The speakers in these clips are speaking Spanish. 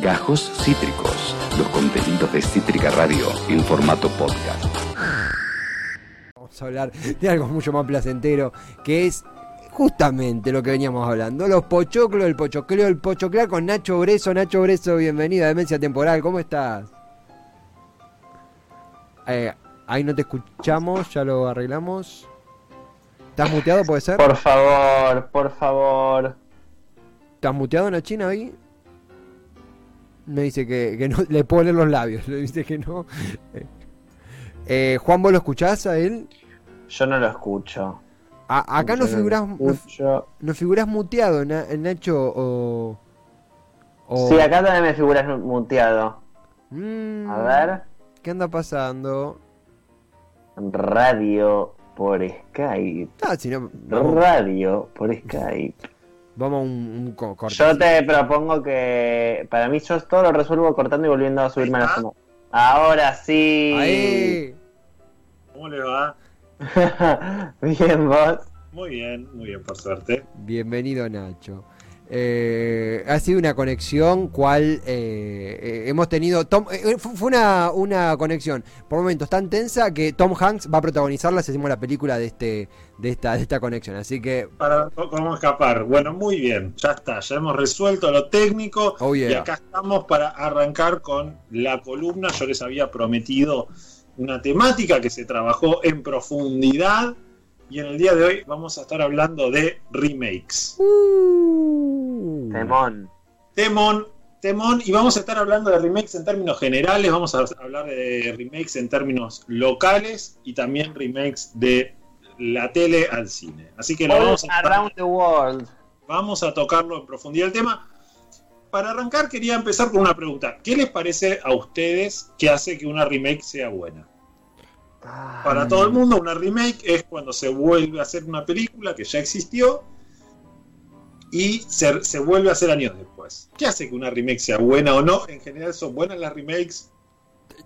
Gajos Cítricos, los contenidos de Cítrica Radio en formato podcast. Vamos a hablar de algo mucho más placentero, que es justamente lo que veníamos hablando. Los pochoclos, el pochocleo, el pochoclar con Nacho Breso. Nacho Breso, bienvenido a Demencia Temporal, ¿cómo estás? Eh, ahí no te escuchamos, ya lo arreglamos. ¿Estás muteado, puede ser? Por favor, por favor. ¿Estás muteado, Nachina, ahí? Me dice que, que no le puedo leer los labios. Le dice que no. Eh, Juan, ¿vos lo escuchás a él? Yo no lo escucho. A- acá no Yo figurás, no, no figurás muteado, Na- Nacho, o... o- Sí, acá también me figuras muteado. Mm, A ver. ¿Qué anda pasando? Radio por Skype. Ah, si no, Radio por Skype. Vamos a un, un co- corte. Yo te propongo que para mí yo todo lo resuelvo cortando y volviendo a subirme a la zona. Ahora sí. Ahí. ¿Cómo le va? Bien, vos. Muy bien, muy bien, por suerte. Bienvenido Nacho. Eh, ha sido una conexión cual eh, eh, hemos tenido. Tom- eh, fu- fue una, una conexión por momentos tan tensa que Tom Hanks va a protagonizarla si hacemos la película de este de esta, de esta conexión. Así que, Para cómo escapar. Bueno, muy bien, ya está, ya hemos resuelto lo técnico Oh, yeah. y acá estamos para arrancar con la columna. Yo les había prometido una temática que se trabajó en profundidad y en el día de hoy vamos a estar hablando de remakes. uh, Temón. Temón, temón, y vamos a estar hablando de remakes en términos generales, vamos a hablar de remakes en términos locales y también remakes de la tele al cine. Así que lo vamos a, around the world. vamos a tocarlo en profundidad el tema. Para arrancar quería empezar con una pregunta. ¿Qué les parece a ustedes que hace que una remake sea buena? Para todo el mundo, una remake es cuando se vuelve a hacer una película que ya existió y se, se vuelve a hacer años después. ¿Qué hace que una remake sea buena o no? En general, ¿son buenas las remakes?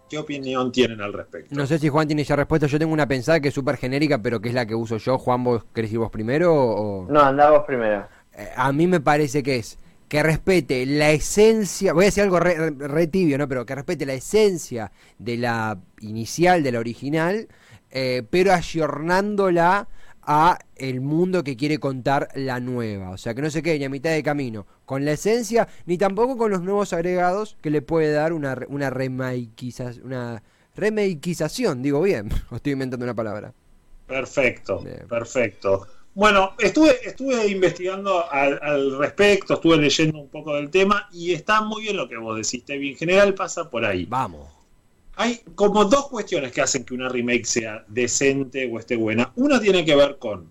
¿Qué opinión tienen al respecto? No sé si Juan tiene ya respuesta. Yo tengo una pensada que es súper genérica, pero que es la que uso yo. Juan, ¿vos querés ir vos primero? O... No, andá vos primero. Eh, a mí me parece que es que respete la esencia, voy a decir algo re, re tibio, ¿no? Pero que respete la esencia de la inicial, de la original, eh, pero ayornándola a el mundo que quiere contar la nueva. O sea, que no se quede ni a mitad de camino con la esencia, ni tampoco con los nuevos agregados que le puede dar una, una remakeiza- una remakeización, digo bien, o estoy inventando una palabra. Perfecto, Bien. perfecto. Bueno, estuve, estuve investigando al, al respecto, estuve leyendo un poco del tema y está muy bien lo que vos decís, Tevi. En general pasa por ahí. Vamos. Hay como dos cuestiones que hacen que una remake sea decente o esté buena. Una tiene que ver con,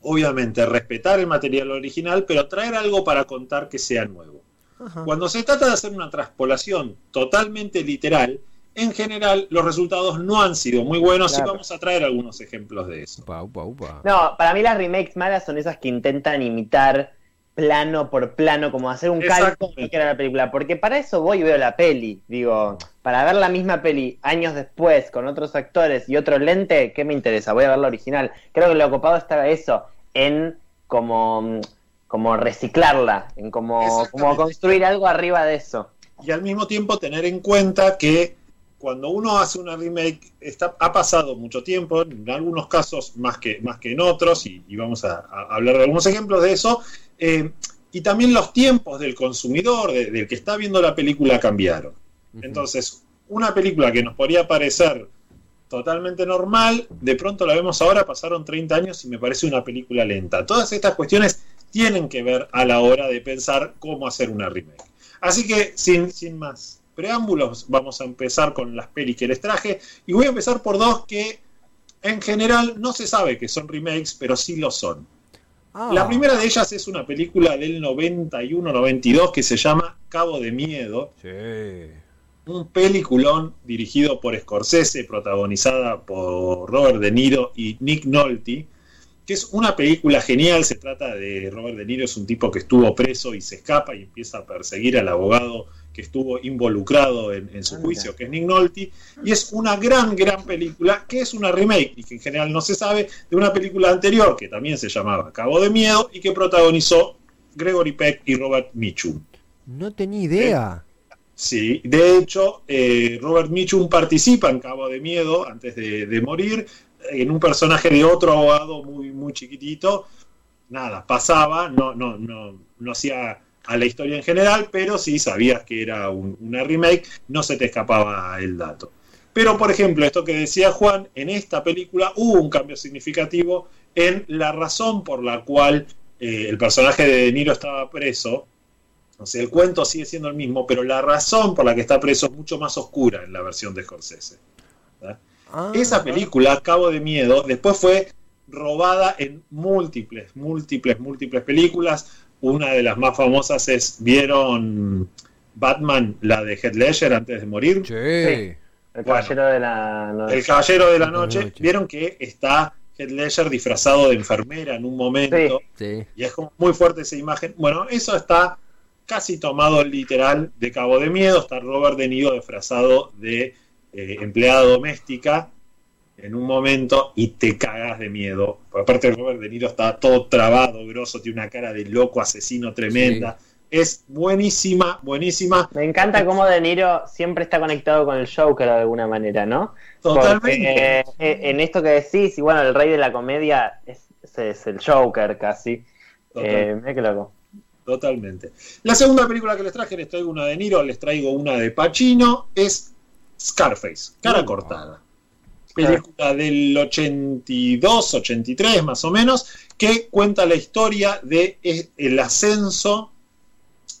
obviamente, respetar el material original, pero traer algo para contar que sea nuevo. Ajá. Cuando se trata de hacer una transpolación totalmente literal, en general los resultados no han sido muy buenos y Claro. vamos a traer algunos ejemplos de eso. Upa, upa, upa. No, para mí las remakes malas son esas que intentan imitar plano por plano, como hacer un calco de lo que era la película. Porque para eso voy y veo la peli. Digo, para ver la misma peli años después, con otros actores y otro lente, ¿qué me interesa? Voy a ver la original. Creo que lo ocupado está eso, en como, como reciclarla, en como, como construir algo arriba de eso. y al mismo tiempo tener en cuenta que cuando uno hace una remake está, ha pasado mucho tiempo, en algunos casos más que, más que en otros, y, y vamos a, a hablar de algunos ejemplos de eso, eh, y también los tiempos del consumidor, de- del que está viendo la película, cambiaron. Entonces, una película que nos podría parecer totalmente normal, de pronto la vemos ahora, pasaron 30 años y me parece una película lenta. Todas estas cuestiones tienen que ver a la hora de pensar cómo hacer una remake. Así que, sin, sin más preámbulos, vamos a empezar con las pelis que les traje. Y voy a empezar por dos que en general no se sabe que son remakes, pero sí lo son. Ah. La primera de ellas es una película del 91-92 que se llama Cabo de Miedo, Sí. un peliculón dirigido por Scorsese, protagonizada por Robert De Niro y Nick Nolte, que es una película genial. Se trata de Robert De Niro, es un tipo que estuvo preso y se escapa y empieza a perseguir al abogado que estuvo involucrado en, en su Ah, juicio, que es Nick Nolte, y es una gran, gran película, que es una remake, y que en general no se sabe, de una película anterior, que también se llamaba Cabo de Miedo, y que protagonizó Gregory Peck y Robert Mitchum. No tenía idea. Sí, de hecho, eh, Robert Mitchum participa en Cabo de Miedo antes de, de, morir, en un personaje de otro abogado muy, muy chiquitito. Nada, pasaba, no, no, no, no hacía a la historia en general, pero sí sabías que era un, una remake, no se te escapaba el dato. Pero, por ejemplo, esto que decía Juan, en esta película hubo un cambio significativo en la razón por la cual eh, el personaje de De Niro estaba preso. O sea, el cuento sigue siendo el mismo, pero la razón por la que está preso es mucho más oscura en la versión de Scorsese. Ah, Esa película, Cabo de Miedo, después fue robada en múltiples, múltiples, múltiples películas. Una de las más famosas es, ¿vieron Batman, la de Heath Ledger antes de morir? Sí. sí. El Caballero bueno, de la Noche. El Caballero de la Noche. Vieron que está Heath Ledger disfrazado de enfermera en un momento. Sí. Y es como muy fuerte esa imagen. Bueno, eso está casi tomado literal de Cabo de Miedo. Está Robert De Niro disfrazado de eh, empleada doméstica en un momento y te cagas de miedo. Por aparte, Robert De Niro está todo trabado, grosso, tiene una cara de loco asesino tremenda. Sí. Es buenísima, buenísima. Me encanta cómo De Niro siempre está conectado con el Joker de alguna manera, ¿no? Totalmente. Porque, eh, en esto que decís, y bueno, el rey de la comedia es, es el Joker casi. Eh, qué loco. Totalmente. La segunda película que les traje, les traigo una de Niro, les traigo una de Pacino, es Scarface, cara uh, cortada. Película del 82, 83 más o menos, que cuenta la historia de el ascenso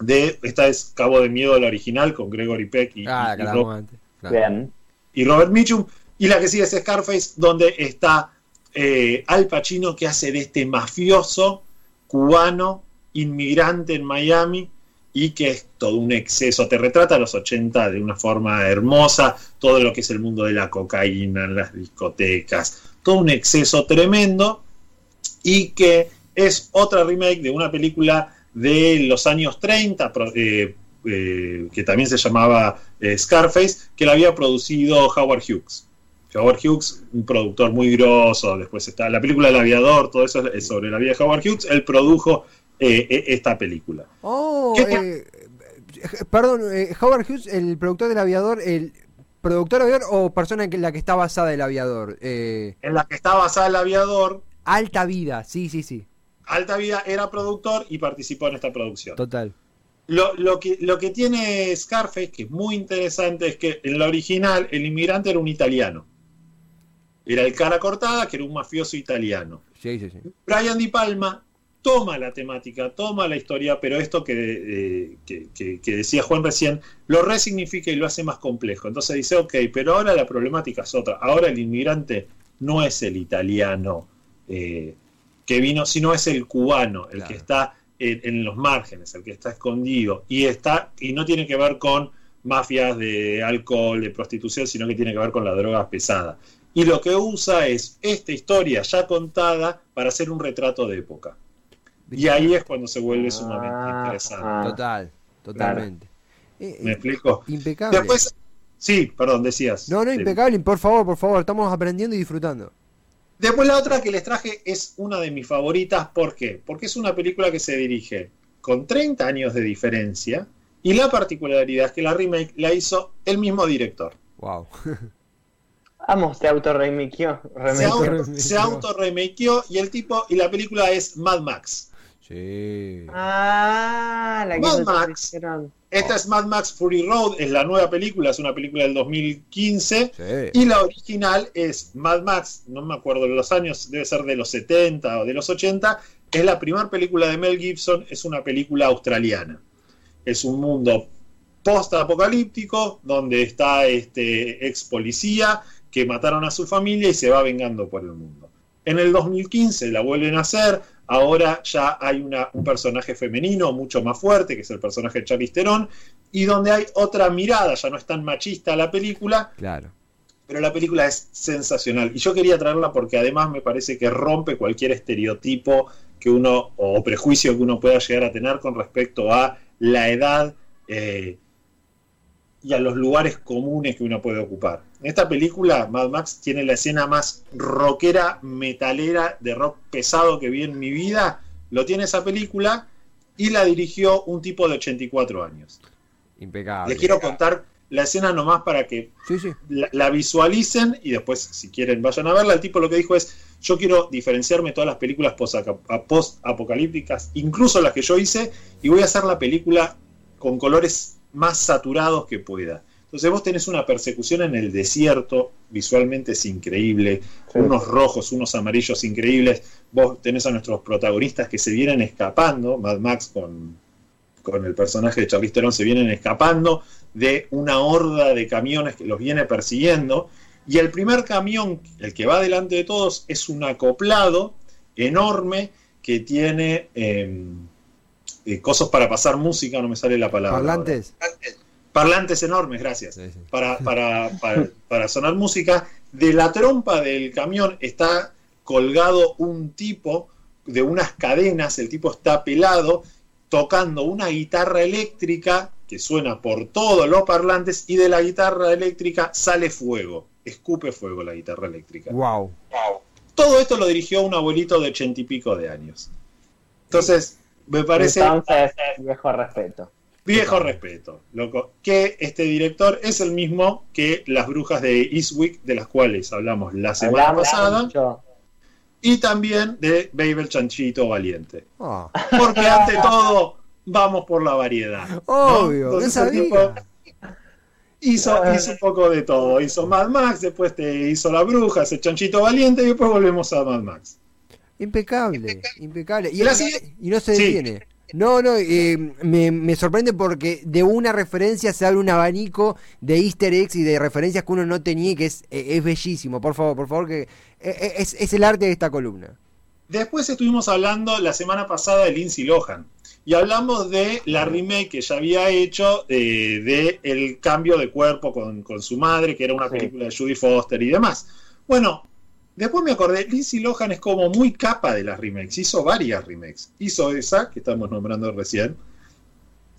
de esta es Cabo de Miedo la original con Gregory Peck y, ah, y, y, Robert, claro. y Robert Mitchum y la que sigue es Scarface donde está eh, Al Pacino que hace de este mafioso cubano inmigrante en Miami y que es todo un exceso, te retrata a los 80 de una forma hermosa, todo lo que es el mundo de la cocaína, las discotecas, todo un exceso tremendo y que es otra remake de una película de los años 30, eh, eh, que también se llamaba eh, Scarface, que la había producido Howard Hughes. Howard Hughes, un productor muy grosso, después está la película El Aviador, todo eso es sobre la vida de Howard Hughes, él produjo esta película. Oh, perdón, Howard Hughes, el productor del Aviador, el productor Aviador o persona en la que está basada el Aviador? En la que está basada el Aviador. Alta vida, sí, sí, sí. Alta Vida era productor y participó en esta producción. Total. Lo, lo, que, lo que tiene Scarface, que es muy interesante, es que en la original el inmigrante era un italiano. Era el cara cortada, que era un mafioso italiano. Sí, sí, sí. Brian Di Palma toma la temática, toma la historia, pero esto que, eh, que, que, que, decía Juan recién, lo resignifica y lo hace más complejo. Entonces dice, ok, pero ahora la problemática es otra. Ahora el inmigrante no es el italiano. Eh, que vino, sino es el cubano, el claro. que está en, en, los márgenes, el que está escondido, y está, y no tiene que ver con mafias de alcohol, de prostitución, sino que tiene que ver con la droga pesada. Y lo que usa es esta historia ya contada para hacer un retrato de época. Y ahí es cuando se vuelve sumamente ah, interesante. Ah, total, totalmente. Claro. ¿Me explico? Impecable. Después, sí, perdón, decías. No, no, impecable, por favor, por favor, estamos aprendiendo y disfrutando. Después la otra que les traje es una de mis favoritas. ¿Por qué? Porque es una película que se dirige con 30 años de diferencia y la particularidad es que la remake la hizo el mismo director. Wow. Vamos, se auto-remakeó. Se, auto, se y el tipo y la película es Mad Max. Sí. Ah, la que Mad Max. Esta es Mad Max Fury Road, es la nueva película, es una película del 2015. Sí. Y la original es Mad Max, no me acuerdo de los años, debe ser de los 70 o de los 80. Es la primera película de Mel Gibson, es una película australiana. Es un mundo post-apocalíptico donde está este ex policía que mataron a su familia y se va vengando por el mundo. En el 2015 la vuelven a hacer, ahora ya hay una, un personaje femenino mucho más fuerte, que es el personaje de Charlize Theron, y donde hay otra mirada, ya no es tan machista la película, claro. pero la película es sensacional. Y yo quería traerla porque además me parece que rompe cualquier estereotipo que uno, o prejuicio que uno pueda llegar a tener con respecto a la edad eh, y a los lugares comunes que uno puede ocupar. En esta película, Mad Max tiene la escena más rockera, metalera, de rock pesado que vi en mi vida. Lo tiene esa película y la dirigió un tipo de 84 años. Impecable. Les quiero contar la escena nomás para que Sí, sí. la, la visualicen y después, si quieren, vayan a verla. El tipo lo que dijo es: Yo quiero diferenciarme todas las películas post-apocalípticas, incluso las que yo hice, y voy a hacer la película con colores más saturados que pueda. Entonces, vos tenés una persecución en el desierto, visualmente es increíble, Sí. unos rojos, unos amarillos increíbles. Vos tenés a nuestros protagonistas que se vienen escapando, Mad Max con, con el personaje de Charlize Theron se vienen escapando de una horda de camiones que los viene persiguiendo. Y el primer camión, el que va delante de todos, es un acoplado enorme que tiene eh, eh, cosas para pasar música, no me sale la palabra. Parlantes. ahora. Parlantes enormes, gracias. Sí, sí. Para, para, para, para sonar música. De la trompa del camión está colgado un tipo de unas cadenas, el tipo está pelado, tocando una guitarra eléctrica que suena por todos los parlantes y de la guitarra eléctrica sale fuego, escupe fuego la guitarra eléctrica. Wow. Todo esto lo dirigió un abuelito de ochenta y pico de años. Entonces, me parece Entonces, viejo respeto. viejo respeto, loco, que este director es el mismo que las brujas de Eastwick, de las cuales hablamos la semana Hablamos pasada, mucho. y también de Babel Chanchito Valiente. Ah, Porque ante todo, vamos por la variedad. Obvio, no Entonces, tipo hizo, hizo un poco de todo. Hizo Mad Max, después te hizo La Bruja, ese Chanchito Valiente, y después volvemos a Mad Max. Impecable, impecable. Y, no se Sí. detiene. No, no, eh, me, me sorprende porque de una referencia se abre un abanico de easter eggs y de referencias que uno no tenía y que es, eh, es bellísimo. Por favor, por favor, que eh, eh, es, es el arte de esta columna. Después estuvimos hablando la semana pasada de Lindsay Lohan. Y hablamos de la remake que ya había hecho eh, de El cambio de cuerpo con, con su madre, que era una Sí. película de Judy Foster y demás. Bueno, después me acordé, Lindsay Lohan es como muy capa de las remakes. Hizo varias remakes. Hizo esa, que estamos nombrando recién.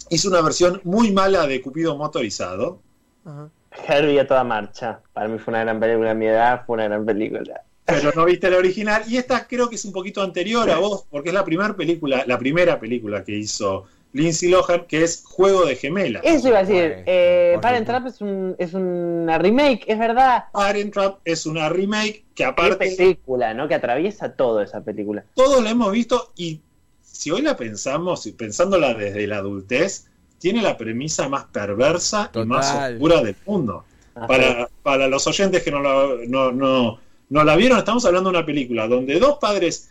Hizo una versión muy mala de Cupido motorizado. Ajá. Herbie a toda marcha. Para mí fue una gran película. A mi edad fue una gran película. pero no viste la original. Y esta creo que es un poquito anterior a vos, porque es la primera película, la primera película que hizo Lindsay Lohan, que es Juego de Gemelas. Eso iba a decir. Eh, Parent. Trap es, un, es una remake, es verdad. Parent Trap es una remake que Qué aparte película, ¿no? Que atraviesa todo esa película. todos la hemos visto y si hoy la pensamos y pensándola desde la adultez, tiene la premisa más perversa y más oscura del mundo. Para, para los oyentes que no la, no, no, no la vieron, estamos hablando de una película donde dos padres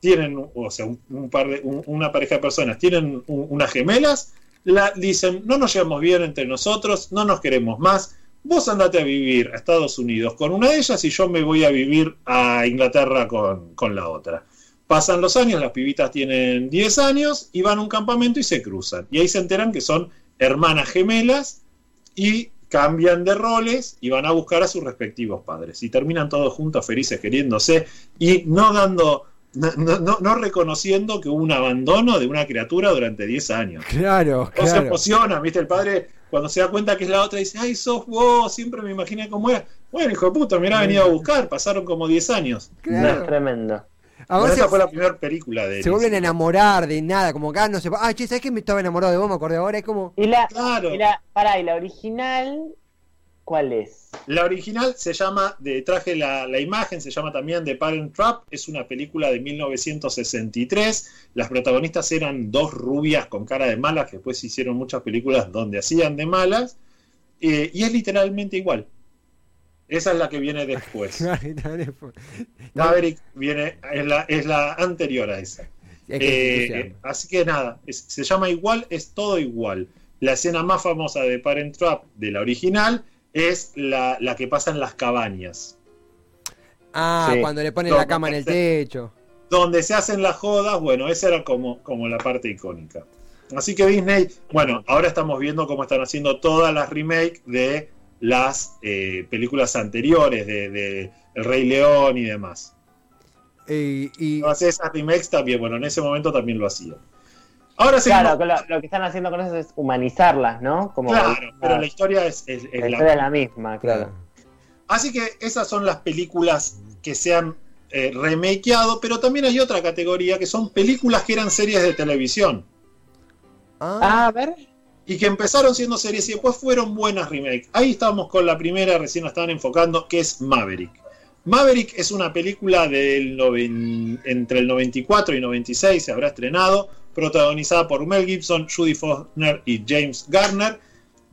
tienen, o sea, un, par de, un- una pareja de personas tienen un- unas gemelas, la, dicen, no nos llevamos bien entre nosotros, no nos queremos más, vos andate a vivir a Estados Unidos con una de ellas y yo me voy a vivir a Inglaterra con, con la otra. Pasan los años, las pibitas tienen 10 años y van a un campamento y se cruzan. Y ahí se enteran que son hermanas gemelas y cambian de roles y van a buscar a sus respectivos padres. Y terminan todos juntos felices queriéndose y no dando, no, no- no- no reconociendo que hubo un abandono de una criatura durante 10 años. Claro, No se claro. emocionan, ¿viste? El padre cuando se da cuenta que es la otra dice, ay, sos vos, siempre me imaginé cómo era. Bueno, hijo de puta, me hubiera venido a buscar, pasaron como 10 años. No, es Claro. tremendo. Ahora se, esa fue la primera película de se él. vuelven a enamorar de nada, como acá no se Ah, che, ¿sabes que me estaba enamorado de vos? Me acordé ahora, es como. Y la, Claro. y la, pará, y la original, ¿cuál es? La original se llama, de, traje la, la imagen, se llama también The Parent Trap, es una película de 1963, las protagonistas eran dos rubias con cara de malas, que después hicieron muchas películas donde hacían de malas, eh, y es literalmente igual. Esa es la que viene después. Maverick viene, es la, es la anterior a esa. Eh, así que nada, es- se llama igual, es todo igual. La escena más famosa de Parent Trap de la original es la, la que pasa en las cabañas. Ah, Sí. cuando le ponen la cama en el techo. donde se hacen las jodas, bueno, esa era como, como la parte icónica. Así que Disney, bueno, ahora estamos viendo cómo están haciendo todas las remakes de las eh, películas anteriores, de, de El Rey León y demás. Y Todas esas remakes también, bueno, en ese momento también lo hacían. Ahora seguimos- Claro, lo, lo que están haciendo con eso es humanizarlas, ¿no? Como claro, pero la historia es, es- es la la historia es la misma, claro. claro. Así que esas son las películas que se han eh, remakeado, pero también hay otra categoría que son películas que eran series de televisión. Ah, Ah, a ver. Y que empezaron siendo series y después fueron buenas remakes. Ahí estamos con la primera, recién la estaban enfocando, que es Maverick. Maverick es una película del entre el 94 y 96, se habrá estrenado, protagonizada por Mel Gibson, Judy Faulkner y James Garner.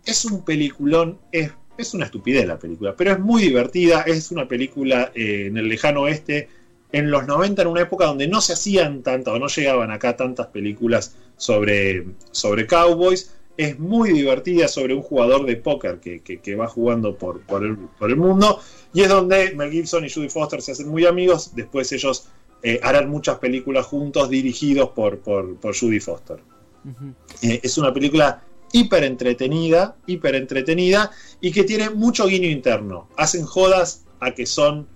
Es un peliculón, es, es una estupidez la película, pero es muy divertida, es una película eh, en el lejano oeste, en los 90, en una época donde no se hacían tantas o no llegaban acá tantas películas sobre, sobre cowboys es muy divertida sobre un jugador de póker que, va jugando por, por, el, mundo. Y es donde Mel Gibson y Judy Foster se hacen muy amigos. Después ellos eh, harán muchas películas juntos dirigidos por, por, Judy Foster. Eh, es una película hiper entretenida, hiper entretenida y que tiene mucho guiño interno. Hacen jodas a que son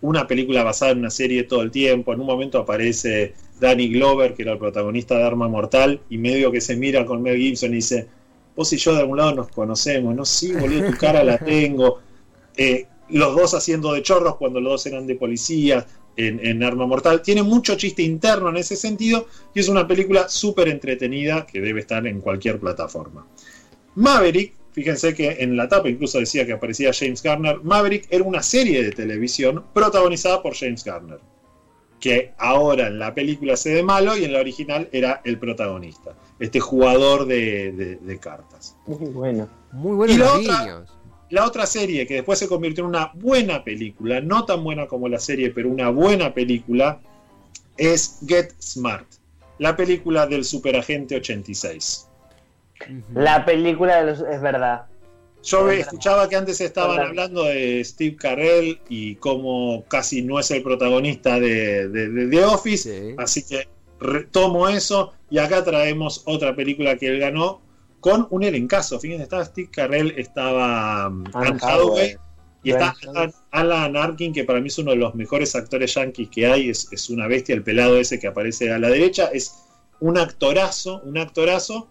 una película basada en una serie todo el tiempo. En un momento aparece Danny Glover, que era el protagonista de Arma Mortal, y medio que se mira con Mel Gibson y dice, vos y yo de algún lado nos conocemos, no, sí, boludo, tu cara la tengo. Eh, los dos haciendo de chorros cuando los dos eran de policía en, Arma Mortal. Tiene mucho chiste interno en ese sentido y es una película súper entretenida que debe estar en cualquier plataforma. Maverick, fíjense que en la tapa incluso decía que aparecía James Garner, Maverick era una serie de televisión protagonizada por James Garner que ahora en la película se de malo y en la original era el protagonista, este jugador de, cartas. Muy bueno. Muy bueno. Y otra, la otra serie que después se convirtió en una buena película, no tan buena como la serie, pero una buena película, es Get Smart, la película del Superagente 86. La película de es verdad. Yo escuchaba que antes estaban hablando de Steve Carell y cómo casi no es el protagonista de, The Office, así que retomo eso y acá traemos otra película que él ganó con un elencazo. Fíjense, estaba Steve Carell, estaba um, Anne Hathaway y está Alan, Arkin, que para mí es uno de los mejores actores yankees que hay, es, es una bestia, el pelado ese que aparece a la derecha, es un actorazo, un actorazo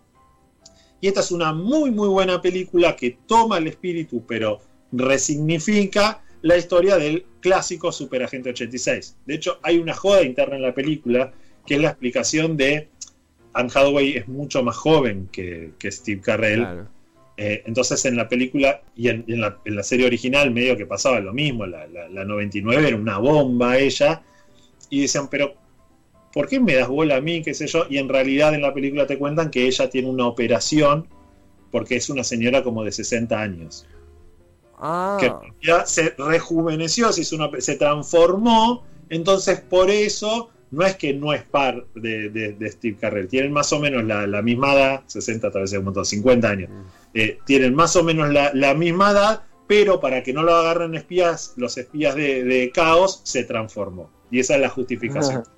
y esta es una muy, muy buena película que toma el espíritu, pero resignifica la historia del clásico Superagente 86. De hecho, hay una joda interna en la película que es la explicación de Anne Hathaway es mucho más joven que, Steve Carell. Eh, entonces en la película y en, la, serie original medio que pasaba lo mismo, la, la 99 era una bomba ella, y decían, pero ¿por qué me das bola a mí? qué sé yo, y en realidad en la película te cuentan que ella tiene una operación porque es una señora como de 60 años. Ah. Que ya se rejuveneció, se, hizo se transformó, entonces por eso no es que no es par de, Steve Carrell, tienen más o menos la, misma edad, 60 tal vez un montón, 50 años, mm. eh, tienen más o menos la, misma edad, pero para que no lo agarren espías, los espías de, Caos, se transformó. Y esa es la justificación.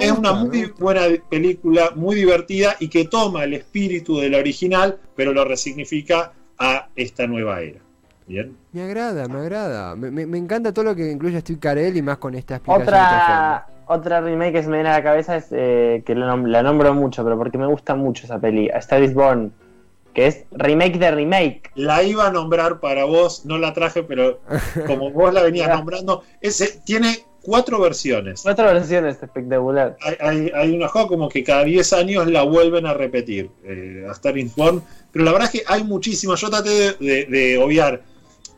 es una muy buena película, muy divertida y que toma el espíritu de la original, pero lo resignifica a esta nueva era. ¿Bien? Me agrada, me agrada. Me, encanta todo lo que incluye Steve Carell y más con esta explicación. Otra, otra remake que se me viene a la cabeza es eh, que la, nombro mucho, pero porque me gusta mucho esa peli, A Star is Born, que es remake de remake. La iba a nombrar para vos, no la traje, pero como vos la venías nombrando, ese tiene cuatro versiones. Cuatro versiones espectacular. Hay, hay, una juego como que cada 10 años la vuelven a repetir, eh, a Star is Born, pero la verdad es que hay muchísimas. Yo traté de, obviar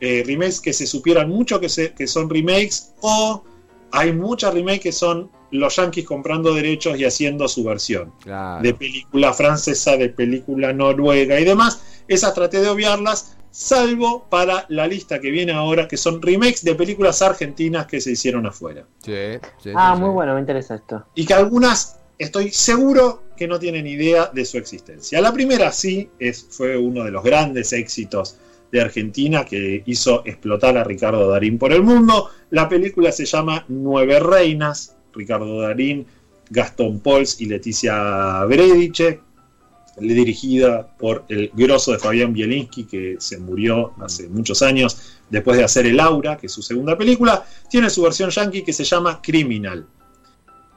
eh, remakes que se supieran mucho que, se, que son remakes o hay muchas remakes que son los yankees comprando derechos y haciendo su versión de película francesa, de película noruega y demás. Esas traté de obviarlas, salvo para la lista que viene ahora, que son remakes de películas argentinas que se hicieron afuera. ah, muy bueno, me interesa esto. Y que algunas estoy seguro que no tienen idea de su existencia. La primera sí es, fue uno de los grandes éxitos de Argentina que hizo explotar a Ricardo Darín por el mundo. La película se llama Nueve Reinas, Ricardo Darín, Gastón Pols y Leticia Brediche, dirigida por el grosso de Fabián Bielinski, que se murió hace muchos años después de hacer El Aura, que es su segunda película. Tiene su versión yankee que se llama Criminal.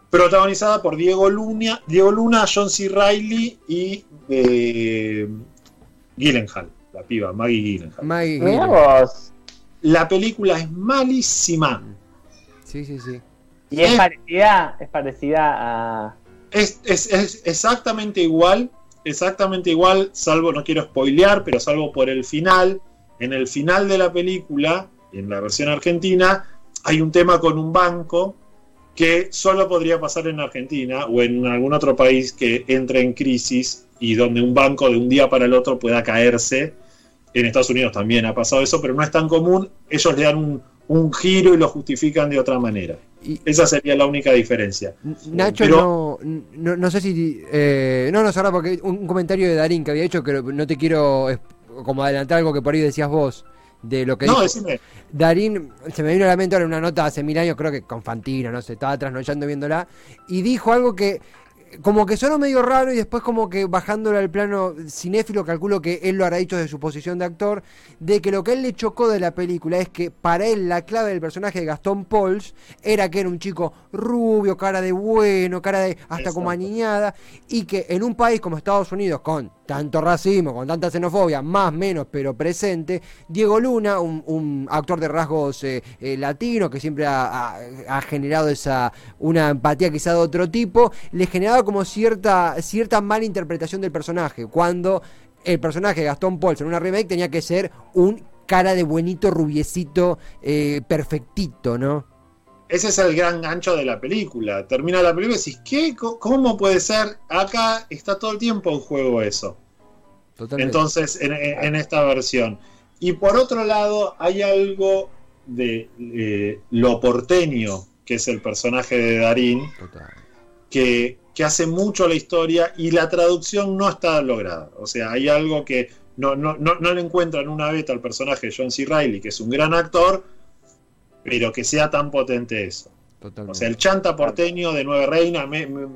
Protagonizada por Diego Luna, Diego Luna John C. Reilly y eh, Gyllenhaal la piba, Maggie Gyllenhaal. Maggie La película es malísima. Sí, sí, sí. Y es, parecida, es parecida a. Es, es, exactamente igual exactamente igual, salvo, no quiero spoilear, pero salvo por el final. En el final de la película, en la versión argentina, hay un tema con un banco que solo podría pasar en Argentina o en algún otro país que entre en crisis y donde un banco de un día para el otro pueda caerse. En Estados Unidos también ha pasado eso, pero no es tan común. Ellos le dan un, un giro y lo justifican de otra manera. Y- Esa sería la única diferencia. Nacho, Pero- no, no, no sé si. eh, no, no, ahora porque un, un comentario de Darín que había hecho que no te quiero como adelantar algo que por ahí decías vos. De lo que No, dijo. decime. Darín, se me vino a la mente ahora una nota hace mil años, creo que con Fantino, no sé, estaba trasnochando viéndola, y dijo algo que como que sonó medio raro y después como que bajándolo al plano cinéfilo, calculo que él lo habrá dicho de su posición de actor, de que lo que él le chocó de la película es que para él la clave del personaje de Gastón Pauls era que era un chico rubio, cara de bueno, cara de hasta como aniñada, y que en un país como Estados Unidos, con tanto racismo, con tanta xenofobia, más menos, pero presente, Diego Luna, un, un actor de rasgos eh, eh, latinos que siempre ha, ha- ha generado esa una empatía quizá de otro tipo, le generaba como cierta, cierta mala interpretación del personaje, cuando el personaje de Gastón Pauls en una remake tenía que ser un cara de buenito, rubiecito, eh, perfectito, ¿no? Ese es el gran gancho de la película. Termina la película y decís, ¿qué? ¿Cómo puede ser? Acá está todo el tiempo en juego eso. Totalmente. Entonces, en, en- en esta versión. Y por otro lado, hay algo de eh, lo porteño, que es el personaje de Darín, Total. que, que hace mucho la historia y la traducción no está lograda. O sea, hay algo que no, no, no, no le encuentran una beta al personaje de John C. Reilly, que es un gran actor, pero que sea tan potente eso. Totalmente. O sea, el chanta porteño de Nueve Reina, me- me-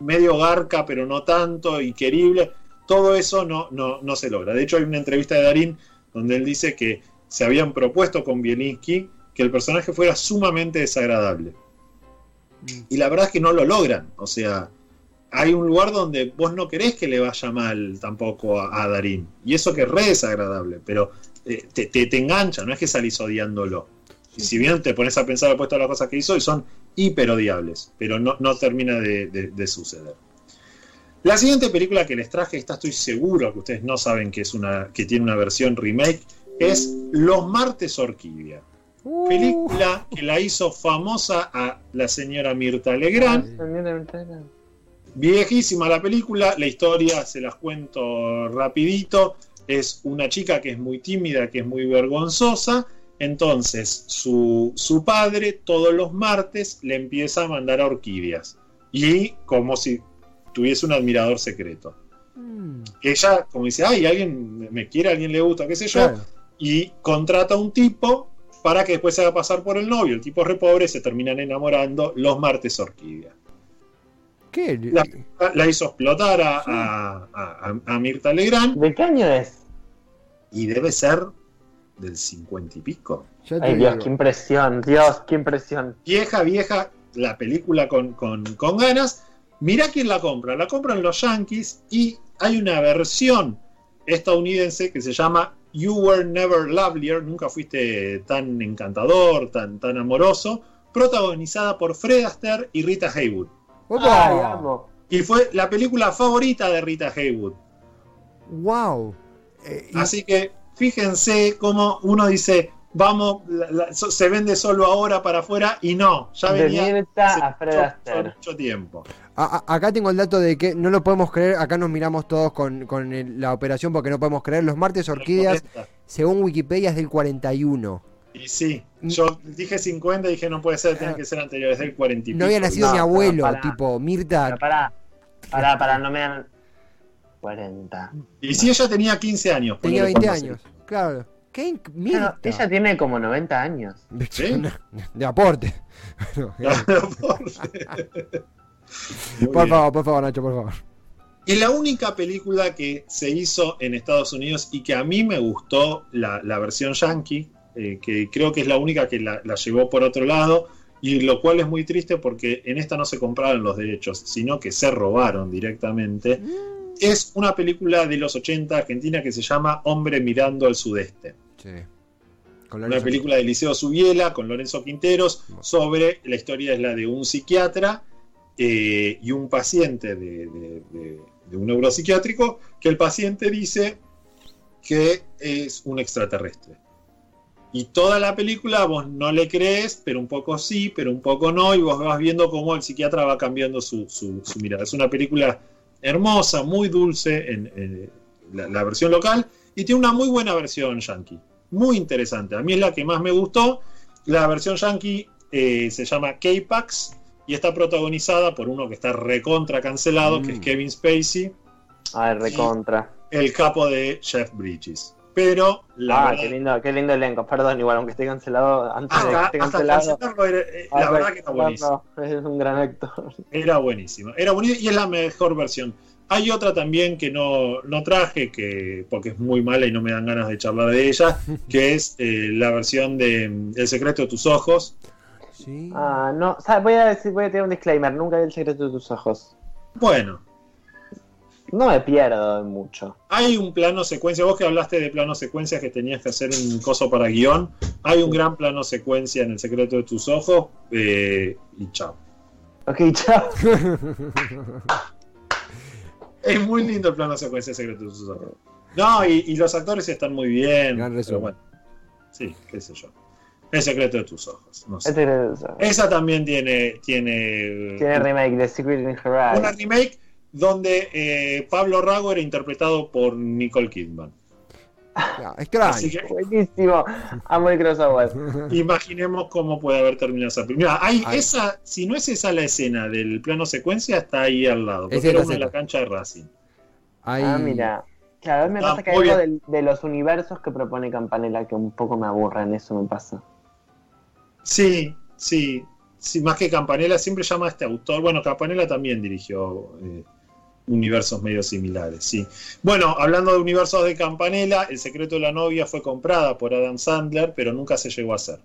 medio garca, pero no tanto, y querible, todo eso no, no, no se logra. De hecho, hay una entrevista de Darín donde él dice que se habían propuesto con Bielinski que el personaje fuera sumamente desagradable. Mm. Y la verdad es que no lo logran. O sea, hay un lugar donde vos no querés que le vaya mal tampoco a, a Darín. Y eso que es re desagradable, pero eh, te, te- te engancha, no es que salís odiándolo. Y si bien te pones a pensar después todas las cosas que hizo, y son hiper odiables, pero no, no termina de, de- de suceder. La siguiente película que les traje, esta estoy seguro que ustedes no saben que, es una, que tiene una versión remake, es Los Martes Orquídea. Uh. Película que la hizo famosa a la señora Mirta Legrand. Viejísima la película, la historia se las cuento rapidito. Es una chica que es muy tímida, que es muy vergonzosa. Entonces su, su padre todos los martes le empieza a mandar a orquídeas. Y como si tuviese un admirador secreto. Mm, Ella, como dice, ay, alguien me quiere, alguien le gusta, qué sé yo. claro. Y contrata a un tipo para que después se haga pasar por el novio. El tipo es re pobre, se terminan enamorando los martes orquídea. ¿Qué? La, la hizo explotar a, a- a- a Mirta Legrand ¿De qué año es? y debe ser del cincuenta y pico. Ay, Dios, digo. qué impresión, Dios, qué impresión. Vieja, vieja, la película con, con- con ganas. Mirá quién la compra. La compran los Yankees y hay una versión estadounidense que se llama You Were Never Lovelier, nunca fuiste tan encantador, tan, tan amoroso, protagonizada por Fred Astaire y Rita Haywood. Amo. Y fue la película favorita de Rita Haywood. ¡Wow! Eh, y- Así que fíjense cómo uno dice, vamos, la- la- so- se vende solo ahora para afuera y no, ya De venía Mirta hace a Fred mucho- Astaire. mucho tiempo. a- a- acá tengo el dato de que no lo podemos creer. Acá nos miramos todos con, con el- la operación porque no podemos creer. Los martes orquídeas, según Wikipedia, es del 41. Y sí, yo dije 50 y dije no puede ser, tiene que ser anterior, es del 40 y No había nacido No, mi abuelo, tipo Mirta. Pero pará, pará, pará, no me dan 40. Y si ella tenía 15 años. Tenía ponele 20 cuando se- años. Claro. Ella tiene como 90 años. De, de aporte. Por bien. favor, por favor, Nacho, por favor. Y la única película que se hizo en Estados Unidos y que a mí me gustó la, la versión yankee, eh, que creo que es la única que la, la llevó por otro lado, y lo cual es muy triste porque en esta no se compraron los derechos, sino que se robaron directamente. Es una película de los 80 argentina que se llama Hombre mirando al sudeste. Sí. Con Una película de Liceo Subiela con Lorenzo Quinteros sobre la historia es la de un psiquiatra eh, y un paciente de, de- de- de un neuropsiquiátrico, que el paciente dice que es un extraterrestre. Y toda la película vos no le crees, pero un poco sí, pero un poco no, y vos vas viendo cómo el psiquiatra va cambiando su, su- su mirada. Es una película hermosa, muy dulce en, en la, la versión local, y tiene una muy buena versión yankee, muy interesante. A mí es la que más me gustó. La versión yankee eh, se llama K-Pax y está protagonizada por uno que está recontra cancelado, que es Mm. Kevin Spacey, A ver, recontra. el capo de Jeff Bridges. Pero la ah, verdad, qué lindo, qué lindo elenco. Perdón, igual, aunque esté cancelado, antes de que hasta, esté hasta cancelado. cancelarlo era- eh, ah, la verdad que está buenísimo. Es un gran actor. Era buenísimo. Era buenísimo y es la mejor versión. Hay otra también que no, no traje, que, porque es muy mala y no me dan ganas de charlar de ella, que es eh, la versión de mm, El secreto de tus ojos. Sí. Ah, no, voy a decir, voy a tirar un disclaimer, nunca vi el secreto de tus ojos. Bueno, No me pierdo mucho. hay un plano secuencia, vos que hablaste de plano secuencia que tenías que hacer un coso para guion, hay un gran plano secuencia en El secreto de tus ojos eh, y chao. Ok, chao. Es muy lindo el plano secuencia de Secreto de tus ojos. No, y, y los actores están muy bien. Gran pero bueno, sí, qué sé yo. El secreto de tus ojos. No sé. El secreto de tus ojos. Esa también tiene. Tiene, Tiene remake de Secret in Her Eyes. una remake donde eh, Pablo Rago era interpretado por Nicole Kidman. Ah, extraño. Así que Buenísimo. Amo el crossover. imaginemos cómo puede haber terminado esa película. Mira, hay Ay. esa, si no es esa la escena del plano secuencia, está ahí al lado. Porque es era una en la cancha de Racing. Ah, mira. Claro, a mí me Ah, pasa que hay algo de, los universos que propone Campanella que un poco me aburren, eso me pasa. Sí, sí, sí, más que Campanella, siempre llama a este autor. Bueno, Campanella también dirigió eh, universos medio similares, sí. Bueno, hablando de universos de Campanella, El secreto de la novia fue comprada por Adam Sandler, pero nunca se llegó a hacer.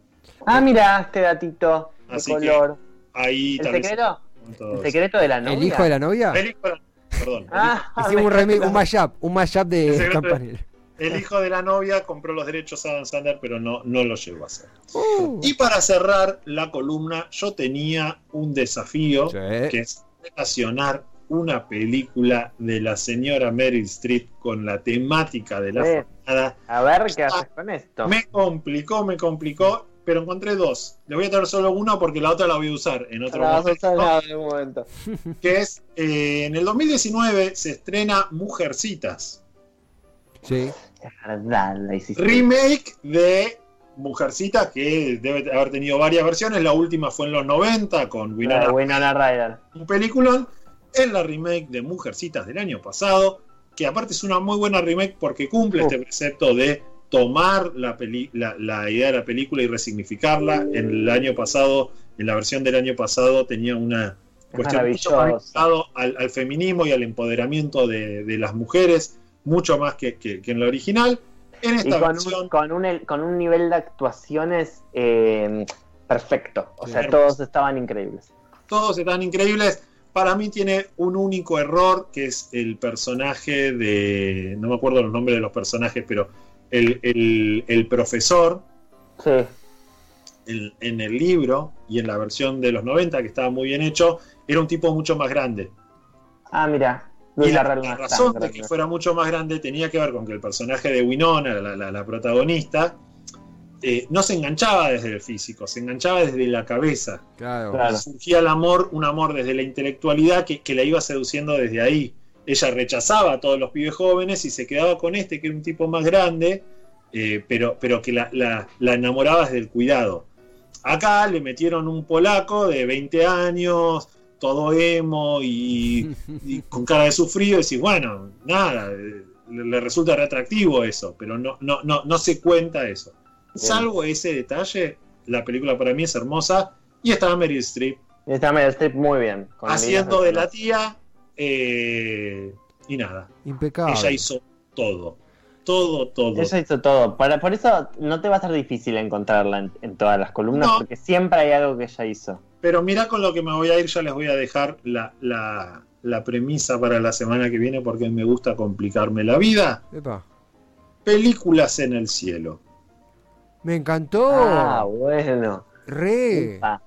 Ah, mira, este datito de Así que, color. Ahí ¿El secreto? ¿El secreto de la novia? ¿El hijo de la novia? El hijo de- perdón, el Ah, Hicimos un remake, un mashup, un mashup de Campanella. El hijo de la novia compró los derechos a Adam Sandler, pero no, no lo llegó a hacer. Uh. Y para cerrar la columna, yo tenía un desafío Sí. que es relacionar una película de la señora Meryl Streep con la temática de la jornada. A ver qué haces con esto. Me complicó, me complicó, pero encontré dos. Le voy a traer solo una porque la otra la voy a usar en otro La vas a momento. usar en momento. Que es, eh, en el 2019 se estrena Mujercitas. Sí. Es verdad, la hiciste. Remake de Mujercitas, que debe haber tenido varias versiones. La última fue en los 90 con Winona Winona Ryder. un peliculón. Es la remake de Mujercitas del año pasado, que aparte es una muy buena remake porque cumple este precepto de tomar la, peli- la, la idea de la película y resignificarla. En el año pasado, en la versión del año pasado, tenía una cuestión mucho más al, al feminismo y al empoderamiento de, de las mujeres, mucho más que, que- que en la original. En Y con versión, un, con, un, con un nivel de actuaciones eh, perfecto. O sea, todos estaban increíbles. todos están increíbles. Para mí tiene un único error, que es el personaje de. No me acuerdo los nombres de los personajes, pero el, el- el profesor Sí. el- en el libro y en la versión de los 90, que estaba muy bien hecho, era un tipo mucho más grande. Ah, mira. Y la, la razón de que fuera mucho más grande tenía que ver con que el personaje de Winona, la, la- la protagonista, eh, no se enganchaba desde el físico, se enganchaba desde la cabeza. Claro. Claro. surgía el amor, un amor desde la intelectualidad que, que la iba seduciendo desde ahí. Ella rechazaba a todos los pibes jóvenes y se quedaba con este, que era un tipo más grande, eh, pero, pero que la, la- la enamoraba desde el cuidado. Acá le metieron un polaco de 20 años, todo emo y, y con cara de sufrido, y decís, bueno, nada, eh, le, le resulta reatractivo eso, pero no, no, no, no se cuenta eso. Salvo ese detalle, la película para mí es hermosa y estaba Meryl Streep Y está Meryl Streep muy bien. con haciendo de la tía eh, y nada, Impecable. ella hizo todo, todo, todo. Ella hizo todo. Para, por eso no te va a ser difícil encontrarla en, en todas las columnas, No. porque siempre hay algo que ella hizo. Pero mira con lo que me voy a ir, ya les voy a dejar la, la, la premisa para la semana que viene porque me gusta complicarme la vida. Epa. Películas en el cielo. Me encantó. Ah, bueno. Re. Upa.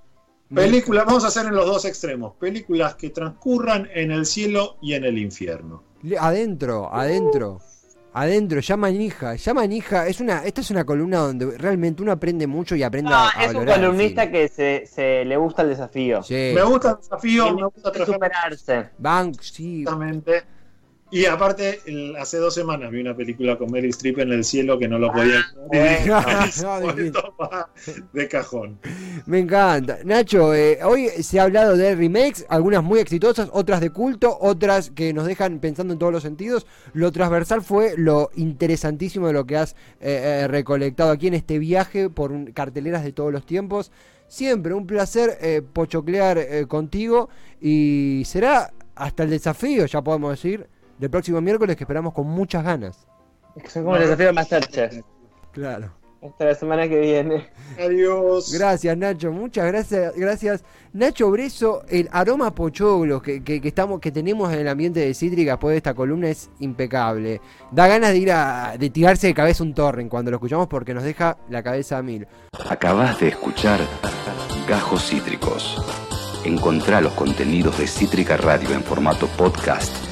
Películas, vamos a hacer en los dos extremos. Películas que transcurran en el cielo y en el infierno. Adentro, adentro. Adentro, ya manija, ya manija, es una, esta es una columna donde realmente uno aprende mucho y aprende No, a, a es un columnista que se, se le gusta el desafío. Sí. Me gusta el desafío, Tiene me gusta superarse. Van, sí, Exactamente. Y aparte, el- hace dos semanas vi una película con Meryl Streep en el cielo que no lo podía creer. va de cajón. me encanta. Nacho, eh, hoy se ha hablado de remakes, algunas muy exitosas, otras de culto, otras que nos dejan pensando en todos los sentidos. Lo transversal fue lo interesantísimo de lo que has eh, eh, recolectado aquí en este viaje por un- carteleras de todos los tiempos. Siempre un placer eh, pochoclear eh, contigo y será hasta el desafío, ya podemos decir, del próximo miércoles que esperamos con muchas ganas. Son como el desafío de Masterchef. Claro. Hasta la semana que viene. Adiós. Gracias, Nacho. Muchas gracias. Gracias. Nacho Breso, el aroma pochoclo que, que, que estamos, que tenemos en el ambiente de Cítrica después de esta columna es impecable. Da ganas de ir a de tirarse de cabeza un torren cuando lo escuchamos porque nos deja la cabeza a mil. Acabas de escuchar Gajos Cítricos. Encontrá los contenidos de Cítrica Radio en formato podcast